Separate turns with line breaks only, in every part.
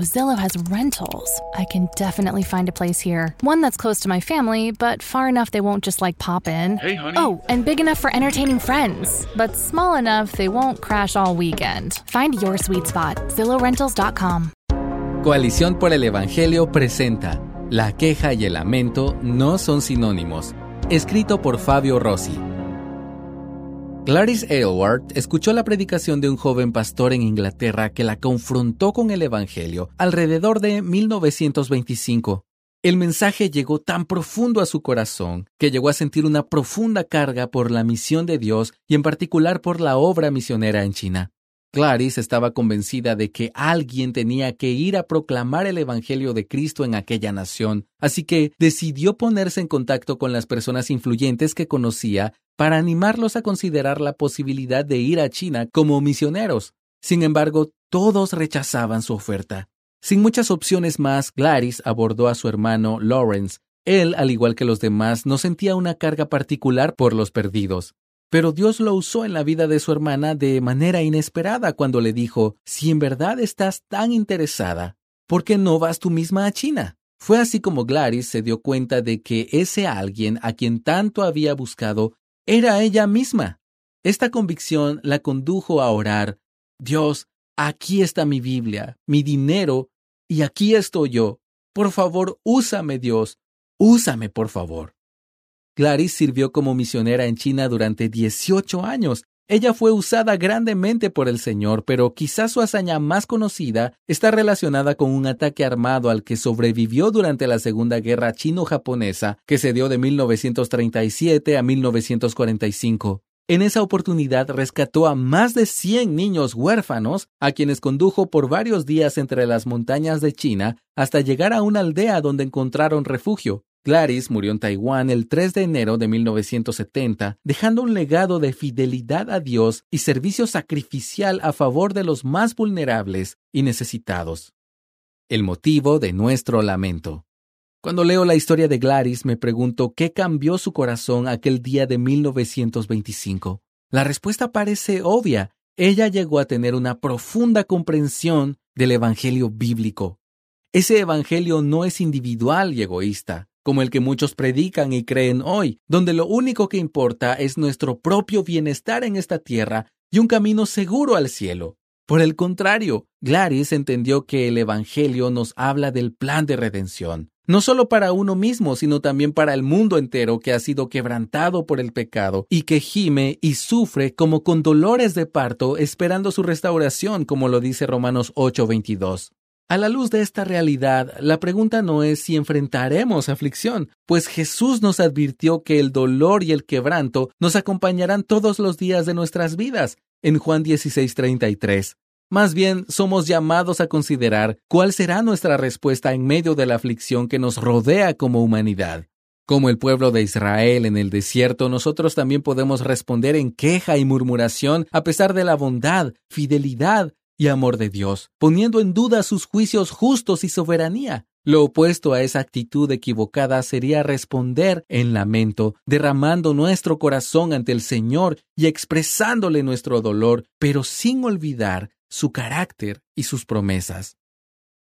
Zillow has rentals. I can definitely find a place here. One that's close to my family, but far enough they won't just like pop in.
Hey, honey.
Oh, and big enough for entertaining friends, but small enough they won't crash all weekend. Find your sweet spot. ZillowRentals.com.
Coalición por el Evangelio presenta La queja y el lamento no son sinónimos. Escrito por Fabio Rossi. Clarice Aylward escuchó la predicación de un joven pastor en Inglaterra que la confrontó con el Evangelio alrededor de 1925. El mensaje llegó tan profundo a su corazón que llegó a sentir una profunda carga por la misión de Dios y en particular por la obra misionera en China. Clarice estaba convencida de que alguien tenía que ir a proclamar el Evangelio de Cristo en aquella nación, así que decidió ponerse en contacto con las personas influyentes que conocía para animarlos a considerar la posibilidad de ir a China como misioneros. Sin embargo, todos rechazaban su oferta. Sin muchas opciones más, Clarice abordó a su hermano Lawrence. Él, al igual que los demás, no sentía una carga particular por los perdidos. Pero Dios lo usó en la vida de su hermana de manera inesperada cuando le dijo, si en verdad estás tan interesada, ¿por qué no vas tú misma a China? Fue así como Gladys se dio cuenta de que ese alguien a quien tanto había buscado era ella misma. Esta convicción la condujo a orar, Dios, aquí está mi Biblia, mi dinero, y aquí estoy yo. Por favor, úsame, Dios, úsame, por favor. Clarice sirvió como misionera en China durante 18 años. Ella fue usada grandemente por el Señor, pero quizás su hazaña más conocida está relacionada con un ataque armado al que sobrevivió durante la Segunda Guerra Chino-Japonesa, que se dio de 1937 a 1945. En esa oportunidad rescató a más de 100 niños huérfanos, a quienes condujo por varios días entre las montañas de China hasta llegar a una aldea donde encontraron refugio. Clarice murió en Taiwán el 3 de enero de 1970, dejando un legado de fidelidad a Dios y servicio sacrificial a favor de los más vulnerables y necesitados. El motivo de nuestro lamento. Cuando leo la historia de Gladys me pregunto qué cambió su corazón aquel día de 1925. La respuesta parece obvia. Ella llegó a tener una profunda comprensión del Evangelio bíblico. Ese Evangelio no es individual y egoísta, como el que muchos predican y creen hoy, donde lo único que importa es nuestro propio bienestar en esta tierra y un camino seguro al cielo. Por el contrario, Gladys entendió que el Evangelio nos habla del plan de redención, no solo para uno mismo, sino también para el mundo entero que ha sido quebrantado por el pecado y que gime y sufre como con dolores de parto esperando su restauración, como lo dice Romanos 8:22. A la luz de esta realidad, la pregunta no es si enfrentaremos aflicción, pues Jesús nos advirtió que el dolor y el quebranto nos acompañarán todos los días de nuestras vidas, en Juan 16:33. Más bien, somos llamados a considerar cuál será nuestra respuesta en medio de la aflicción que nos rodea como humanidad. Como el pueblo de Israel en el desierto, nosotros también podemos responder en queja y murmuración a pesar de la bondad, fidelidad y amor de Dios, poniendo en duda sus juicios justos y soberanía. Lo opuesto a esa actitud equivocada sería responder en lamento, derramando nuestro corazón ante el Señor y expresándole nuestro dolor, pero sin olvidar su carácter y sus promesas.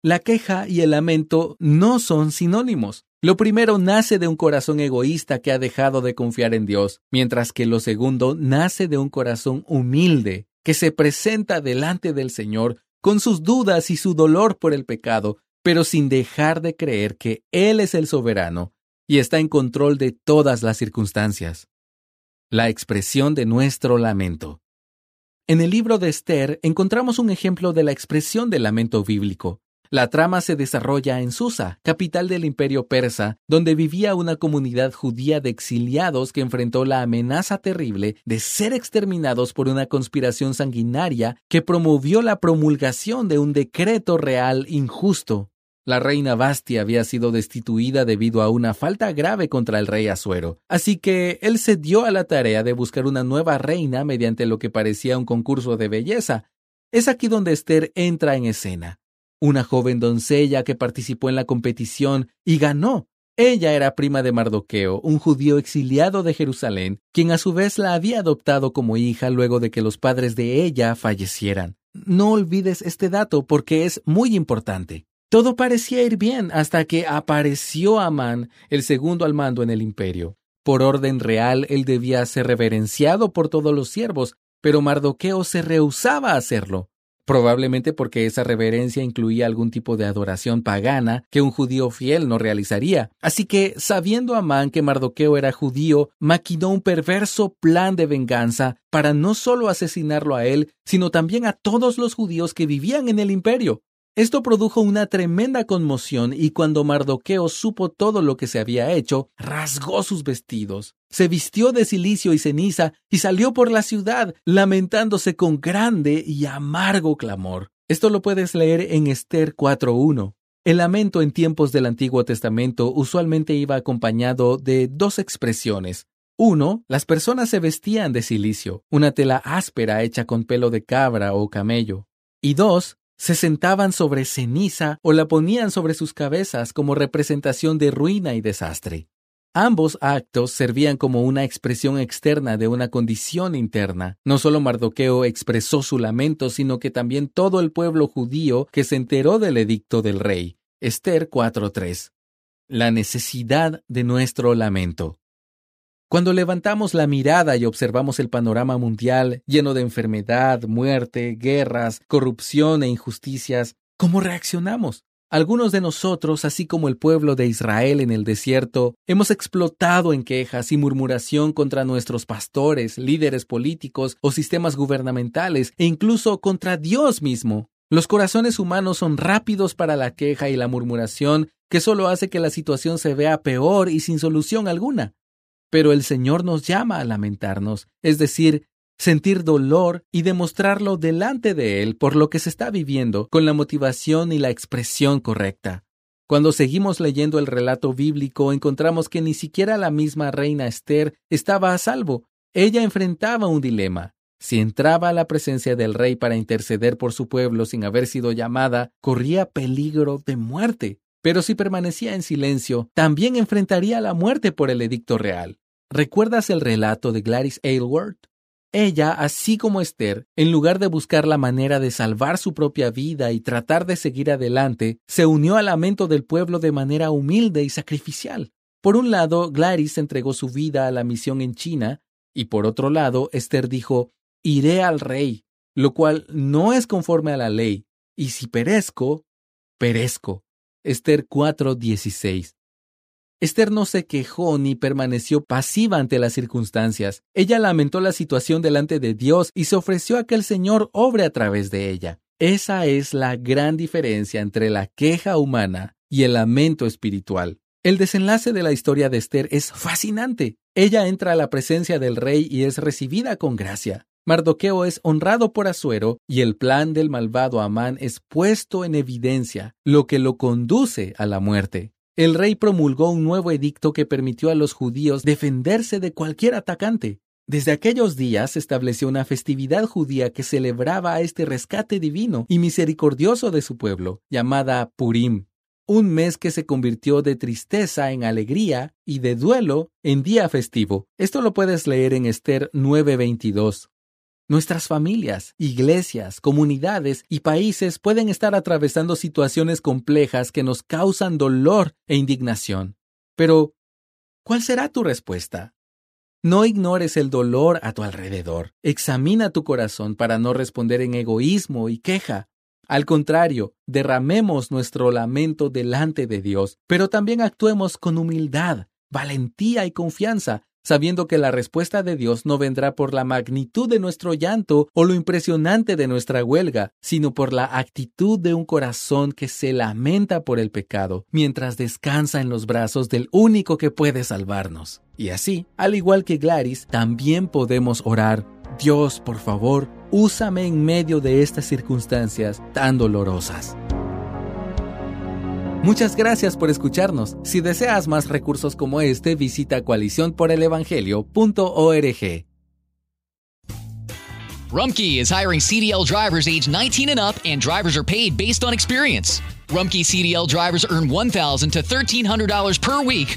La queja y el lamento no son sinónimos. Lo primero nace de un corazón egoísta que ha dejado de confiar en Dios, mientras que lo segundo nace de un corazón humilde que se presenta delante del Señor con sus dudas y su dolor por el pecado, pero sin dejar de creer que Él es el soberano y está en control de todas las circunstancias. La expresión de nuestro lamento. En el libro de Esther encontramos un ejemplo de la expresión del lamento bíblico. La trama se desarrolla en Susa, capital del imperio persa, donde vivía una comunidad judía de exiliados que enfrentó la amenaza terrible de ser exterminados por una conspiración sanguinaria que promovió la promulgación de un decreto real injusto. La reina Bastia había sido destituida debido a una falta grave contra el rey Asuero, así que él se dio a la tarea de buscar una nueva reina mediante lo que parecía un concurso de belleza. Es aquí donde Esther entra en escena. Una joven doncella que participó en la competición y ganó. Ella era prima de Mardoqueo, un judío exiliado de Jerusalén, quien a su vez la había adoptado como hija luego de que los padres de ella fallecieran. No olvides este dato porque es muy importante. Todo parecía ir bien hasta que apareció Amán, el segundo al mando en el imperio. Por orden real, él debía ser reverenciado por todos los siervos, pero Mardoqueo se rehusaba a hacerlo probablemente porque esa reverencia incluía algún tipo de adoración pagana que un judío fiel no realizaría. Así que, sabiendo Amán que Mardoqueo era judío, maquinó un perverso plan de venganza para no solo asesinarlo a él, sino también a todos los judíos que vivían en el imperio. Esto produjo una tremenda conmoción y cuando Mardoqueo supo todo lo que se había hecho, rasgó sus vestidos, se vistió de silicio y ceniza y salió por la ciudad, lamentándose con grande y amargo clamor. Esto lo puedes leer en Esther 4.1. El lamento en tiempos del Antiguo Testamento usualmente iba acompañado de dos expresiones. Uno, las personas se vestían de silicio, una tela áspera hecha con pelo de cabra o camello. Y dos, se sentaban sobre ceniza o la ponían sobre sus cabezas como representación de ruina y desastre. Ambos actos servían como una expresión externa de una condición interna. No solo Mardoqueo expresó su lamento, sino que también todo el pueblo judío que se enteró del edicto del rey. Esther 4:3. La necesidad de nuestro lamento. Cuando levantamos la mirada y observamos el panorama mundial lleno de enfermedad, muerte, guerras, corrupción e injusticias, ¿cómo reaccionamos? Algunos de nosotros, así como el pueblo de Israel en el desierto, hemos explotado en quejas y murmuración contra nuestros pastores, líderes políticos o sistemas gubernamentales e incluso contra Dios mismo. Los corazones humanos son rápidos para la queja y la murmuración que solo hace que la situación se vea peor y sin solución alguna. Pero el Señor nos llama a lamentarnos, es decir, sentir dolor y demostrarlo delante de Él por lo que se está viviendo con la motivación y la expresión correcta. Cuando seguimos leyendo el relato bíblico encontramos que ni siquiera la misma reina Esther estaba a salvo. Ella enfrentaba un dilema. Si entraba a la presencia del rey para interceder por su pueblo sin haber sido llamada, corría peligro de muerte. Pero si permanecía en silencio, también enfrentaría la muerte por el edicto real. ¿Recuerdas el relato de Gladys Aylward? Ella, así como Esther, en lugar de buscar la manera de salvar su propia vida y tratar de seguir adelante, se unió al lamento del pueblo de manera humilde y sacrificial. Por un lado, Gladys entregó su vida a la misión en China, y por otro lado, Esther dijo, iré al rey, lo cual no es conforme a la ley, y si perezco, perezco. Esther 4:16. Esther no se quejó ni permaneció pasiva ante las circunstancias. Ella lamentó la situación delante de Dios y se ofreció a que el Señor obre a través de ella. Esa es la gran diferencia entre la queja humana y el lamento espiritual. El desenlace de la historia de Esther es fascinante. Ella entra a la presencia del rey y es recibida con gracia. Mardoqueo es honrado por Asuero y el plan del malvado Amán es puesto en evidencia, lo que lo conduce a la muerte. El rey promulgó un nuevo edicto que permitió a los judíos defenderse de cualquier atacante. Desde aquellos días se estableció una festividad judía que celebraba este rescate divino y misericordioso de su pueblo, llamada Purim, un mes que se convirtió de tristeza en alegría y de duelo en día festivo. Esto lo puedes leer en Esther 9:22. Nuestras familias, iglesias, comunidades y países pueden estar atravesando situaciones complejas que nos causan dolor e indignación. Pero, ¿cuál será tu respuesta? No ignores el dolor a tu alrededor. Examina tu corazón para no responder en egoísmo y queja. Al contrario, derramemos nuestro lamento delante de Dios, pero también actuemos con humildad, valentía y confianza, sabiendo que la respuesta de Dios no vendrá por la magnitud de nuestro llanto o lo impresionante de nuestra huelga, sino por la actitud de un corazón que se lamenta por el pecado, mientras descansa en los brazos del único que puede salvarnos. Y así, al igual que Gladys, también podemos orar, Dios, por favor, úsame en medio de estas circunstancias tan dolorosas. Muchas gracias por escucharnos. Si deseas más recursos como este, visita coaliciónporelevangelio.org.
Rumkey is hiring CDL drivers age 19 and up, and drivers are paid based on experience. Rumkey CDL drivers earn $1,000 to $1,300 per week,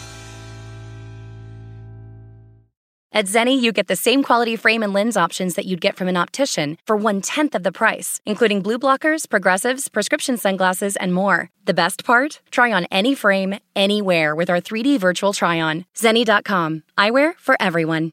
At Zenni, you get the same quality frame and lens options that you'd get from an optician for one tenth of the price, including blue blockers, progressives, prescription sunglasses, and more. The best part? Try on any frame, anywhere with our 3D virtual try on. Zenni.com. Eyewear for everyone.